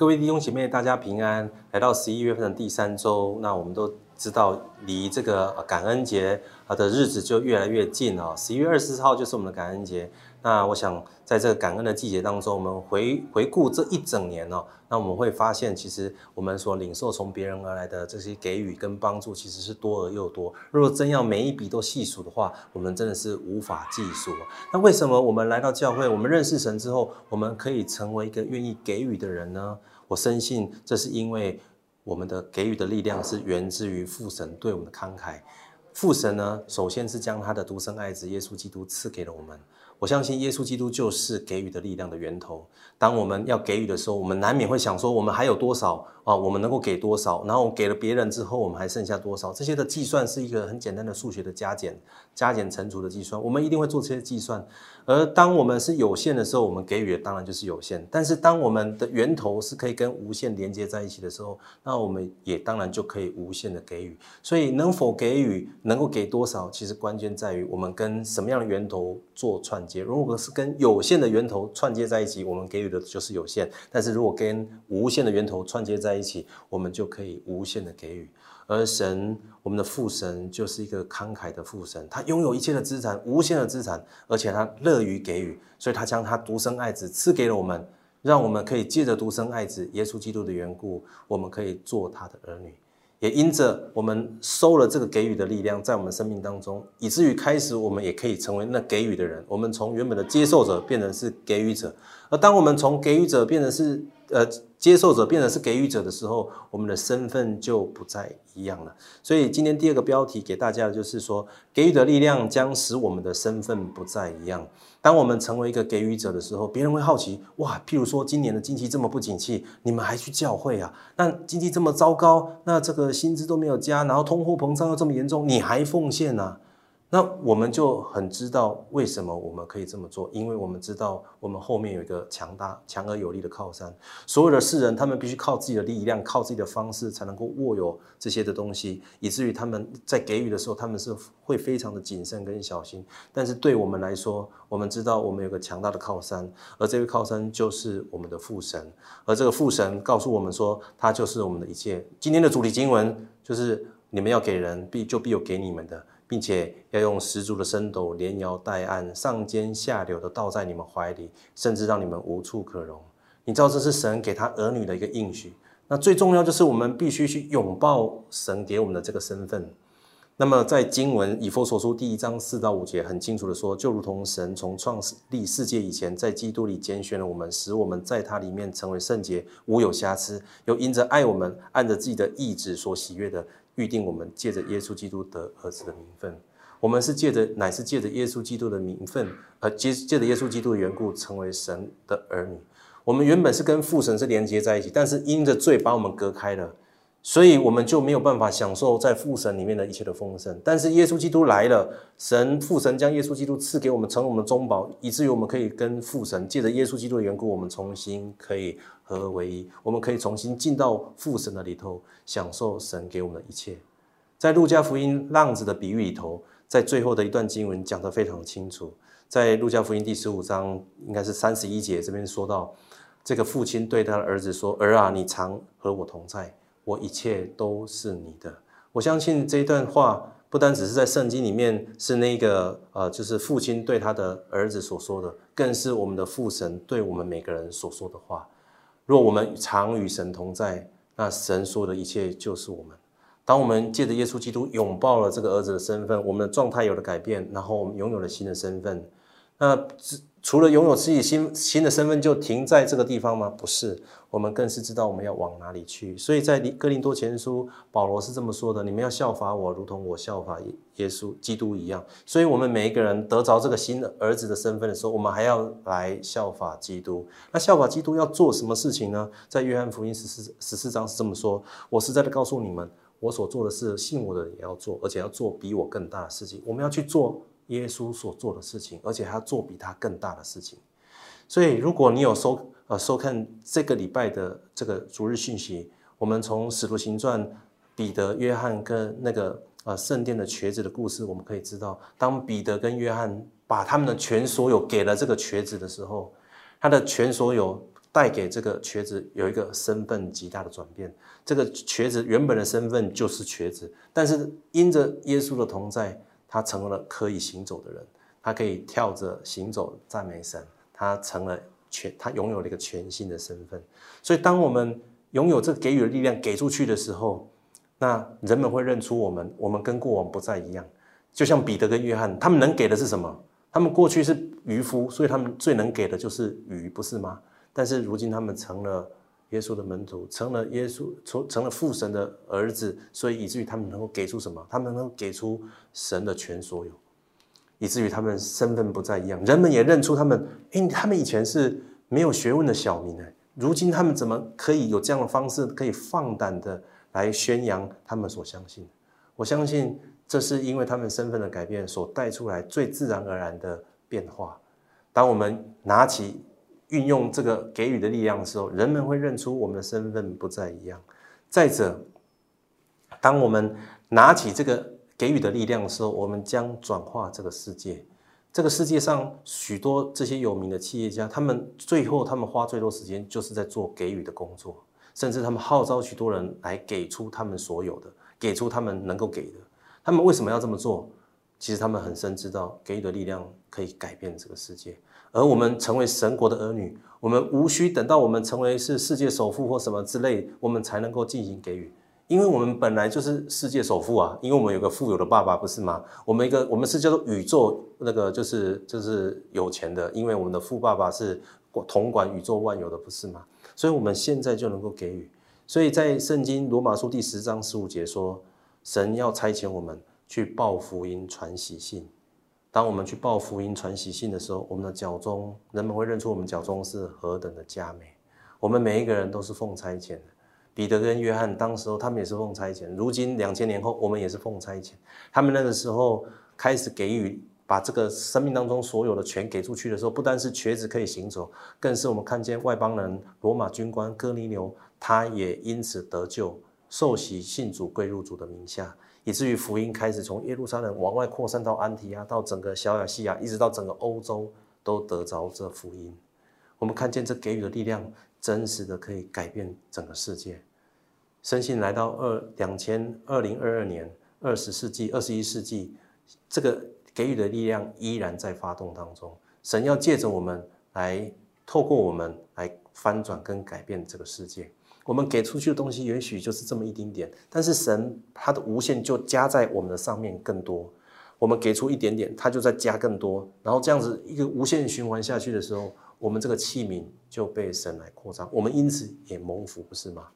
各位弟兄姐妹，大家平安！来到十一月份的第三周，那我们都知道，离这个感恩节啊的日子就越来越近了。十一月二十四号就是我们的感恩节。那我想，在这个感恩的季节当中，我们回回顾这一整年哦，那我们会发现，其实我们所领受从别人而来的这些给予跟帮助，其实是多而又多。如果真要每一笔都细数的话，我们真的是无法计数。那为什么我们来到教会，我们认识神之后，我们可以成为一个愿意给予的人呢？我深信，这是因为我们的给予的力量是源自于父神对我们的慷慨。父神呢，首先是将他的独生爱子耶稣基督赐给了我们。我相信耶稣基督就是给予的力量的源头。当我们要给予的时候，我们难免会想说，我们还有多少啊？我们能够给多少？然后给了别人之后，我们还剩下多少？这些的计算是一个很简单的数学的加减、加减乘除的计算。我们一定会做这些计算。而当我们是有限的时候，我们给予的当然就是有限。但是当我们的源头是可以跟无限连接在一起的时候，那我们也当然就可以无限的给予。所以能否给予，能够给多少，其实关键在于我们跟什么样的源头做串。如果是跟有限的源头串接在一起，我们给予的就是有限；但是如果跟无限的源头串接在一起，我们就可以无限的给予。而神，我们的父神就是一个慷慨的父神，他拥有一切的资产，无限的资产，而且他乐于给予，所以他将他独生爱子赐给了我们，让我们可以借着独生爱子耶稣基督的缘故，我们可以做他的儿女。也因着我们收了这个给予的力量，在我们生命当中，以至于开始我们也可以成为那给予的人。我们从原本的接受者变成是给予者，而当我们从给予者变成是呃。接受者变成是给予者的时候，我们的身份就不再一样了。所以今天第二个标题给大家的就是说，给予的力量将使我们的身份不再一样。当我们成为一个给予者的时候，别人会好奇：哇，譬如说今年的经济这么不景气，你们还去教会啊？那经济这么糟糕，那这个薪资都没有加，然后通货膨胀又这么严重，你还奉献呢？那我们就很知道为什么我们可以这么做，因为我们知道我们后面有一个强大、强而有力的靠山。所有的世人，他们必须靠自己的力量、靠自己的方式，才能够握有这些的东西，以至于他们在给予的时候，他们是会非常的谨慎跟小心。但是对我们来说，我们知道我们有个强大的靠山，而这位靠山就是我们的父神，而这个父神告诉我们说，他就是我们的一切。今天的主题经文就是：你们要给人，必就必有给你们的。并且要用十足的深斗，连摇带按，上尖下流的倒在你们怀里，甚至让你们无处可容。你知道这是神给他儿女的一个应许。那最重要就是我们必须去拥抱神给我们的这个身份。那么在经文以佛所书第一章四到五节，很清楚的说，就如同神从创立世界以前，在基督里拣选了我们，使我们在他里面成为圣洁，无有瑕疵，又因着爱我们，按着自己的意志所喜悦的。预定我们借着耶稣基督得儿子的名分，我们是借着乃是借着耶稣基督的名分，而借借着耶稣基督的缘故成为神的儿女。我们原本是跟父神是连接在一起，但是因着罪把我们隔开了。所以我们就没有办法享受在父神里面的一切的丰盛，但是耶稣基督来了，神父神将耶稣基督赐给我们，成为我们的中保，以至于我们可以跟父神借着耶稣基督的缘故，我们重新可以合而为一，我们可以重新进到父神的里头，享受神给我们的一切。在路加福音浪子的比喻里头，在最后的一段经文讲得非常清楚，在路加福音第十五章应该是三十一节这边说到，这个父亲对他的儿子说：“儿啊，你常和我同在。”我一切都是你的。我相信这一段话不单只是在圣经里面是那个呃，就是父亲对他的儿子所说的，更是我们的父神对我们每个人所说的话。若我们常与神同在，那神说的一切就是我们。当我们借着耶稣基督拥抱了这个儿子的身份，我们的状态有了改变，然后我们拥有了新的身份。那除了拥有自己新新的身份就停在这个地方吗？不是，我们更是知道我们要往哪里去。所以在哥林多前书，保罗是这么说的：你们要效法我，如同我效法耶稣基督一样。所以，我们每一个人得着这个新的儿子的身份的时候，我们还要来效法基督。那效法基督要做什么事情呢？在约翰福音十四十四章是这么说：我实在的告诉你们，我所做的事，信我的也要做，而且要做比我更大的事情。我们要去做。耶稣所做的事情，而且他做比他更大的事情。所以，如果你有收呃收看这个礼拜的这个逐日讯息，我们从使徒行传彼得、约翰跟那个呃圣殿的瘸子的故事，我们可以知道，当彼得跟约翰把他们的全所有给了这个瘸子的时候，他的全所有带给这个瘸子有一个身份极大的转变。这个瘸子原本的身份就是瘸子，但是因着耶稣的同在，他成了可以行走的人，他可以跳着行走赞美神，他成了全，他拥有了一个全新的身份。所以，当我们拥有这给予的力量给出去的时候，那人们会认出我们，我们跟过往不再一样。就像彼得跟约翰，他们能给的是什么？他们过去是渔夫，所以他们最能给的就是鱼，不是吗？但是如今他们成了耶稣的门徒，成了耶稣成成了父神的儿子，所以以至于他们能够给出什么？他们能够给出神的全所有，以至于他们身份不再一样，人们也认出他们。哎，他们以前是没有学问的小民哎，如今他们怎么可以有这样的方式，可以放胆的来宣扬他们所相信？我相信。这是因为他们身份的改变所带出来最自然而然的变化。当我们拿起运用这个给予的力量的时候，人们会认出我们的身份不再一样。再者，当我们拿起这个给予的力量的时候，我们将转化这个世界。这个世界上许多这些有名的企业家，他们最后他们花最多时间就是在做给予的工作，甚至他们号召许多人来给出他们所有的，给出他们能够给的。他们为什么要这么做？其实他们很深知道，给予的力量可以改变这个世界。而我们成为神国的儿女，我们无需等到我们成为是世界首富或什么之类，我们才能够进行给予。因为我们本来就是世界首富啊，因为我们有个富有的爸爸，不是吗？我们一个我们是叫做宇宙那个就是就是有钱的，因为我们的富爸爸是统管宇宙万有的，不是吗？所以我们现在就能够给予。所以在圣经罗马书第十章十五节说。神要差遣我们去报福音、传喜信。当我们去报福音、传喜信的时候，我们的脚中人们会认出我们脚中是何等的佳美。我们每一个人都是奉差遣的。彼得跟约翰当时候他们也是奉差遣。如今两千年后，我们也是奉差遣。他们那个时候开始给予，把这个生命当中所有的权给出去的时候，不单是瘸子可以行走，更是我们看见外邦人罗马军官哥尼流，他也因此得救。受洗信主归入主的名下，以至于福音开始从耶路撒冷往外扩散到安提亚，到整个小亚细亚，一直到整个欧洲都得着这福音。我们看见这给予的力量，真实的可以改变整个世界。深信来到二两千二零二二年二十世纪二十一世纪，这个给予的力量依然在发动当中。神要借着我们来，透过我们来翻转跟改变这个世界。我们给出去的东西也许就是这么一丁点，但是神他的无限就加在我们的上面更多。我们给出一点点，他就在加更多，然后这样子一个无限循环下去的时候，我们这个器皿就被神来扩张，我们因此也蒙福，不是吗？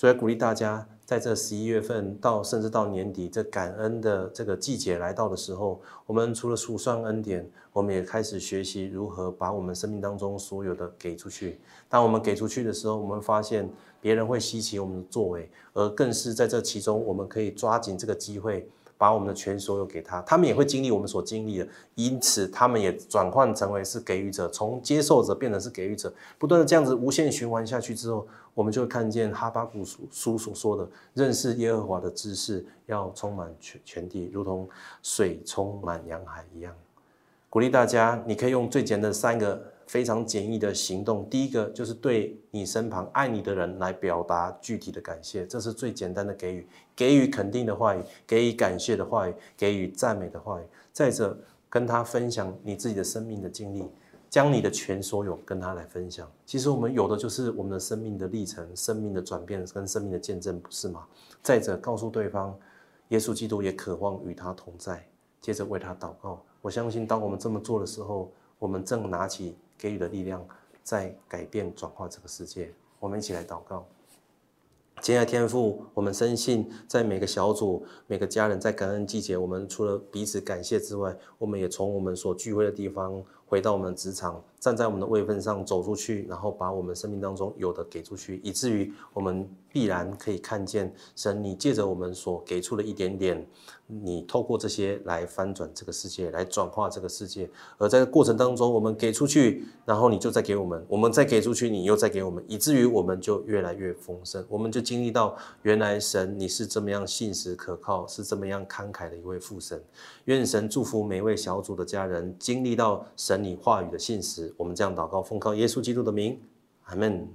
所以鼓励大家，在这十一月份到甚至到年底，这感恩的这个季节来到的时候，我们除了数算恩典，我们也开始学习如何把我们生命当中所有的给出去。当我们给出去的时候，我们发现别人会稀奇我们的作为，而更是在这其中，我们可以抓紧这个机会。把我们的全所有给他，他们也会经历我们所经历的，因此他们也转换成为是给予者，从接受者变成是给予者，不断的这样子无限循环下去之后，我们就会看见哈巴谷书书所说的，认识耶和华的知识要充满全全地，如同水充满洋海一样。鼓励大家，你可以用最简单的三个。非常简易的行动，第一个就是对你身旁爱你的人来表达具体的感谢，这是最简单的给予，给予肯定的话语，给予感谢的话语，给予赞美的话语。再者，跟他分享你自己的生命的经历，将你的全所有跟他来分享。其实我们有的就是我们的生命的历程、生命的转变跟生命的见证，不是吗？再者，告诉对方，耶稣基督也渴望与他同在，接着为他祷告。我相信，当我们这么做的时候，我们正拿起。给予的力量在改变、转化这个世界。我们一起来祷告。亲爱的天父，我们深信，在每个小组、每个家人在感恩季节，我们除了彼此感谢之外，我们也从我们所聚会的地方回到我们的职场。站在我们的位分上走出去，然后把我们生命当中有的给出去，以至于我们必然可以看见神，你借着我们所给出的一点点，你透过这些来翻转这个世界，来转化这个世界。而在过程当中，我们给出去，然后你就再给我们，我们再给出去，你又再给我们，以至于我们就越来越丰盛。我们就经历到，原来神你是这么样信实可靠，是这么样慷慨的一位父神。愿神祝福每位小组的家人，经历到神你话语的信实。我们这样祷告，奉靠耶稣基督的名。阿门。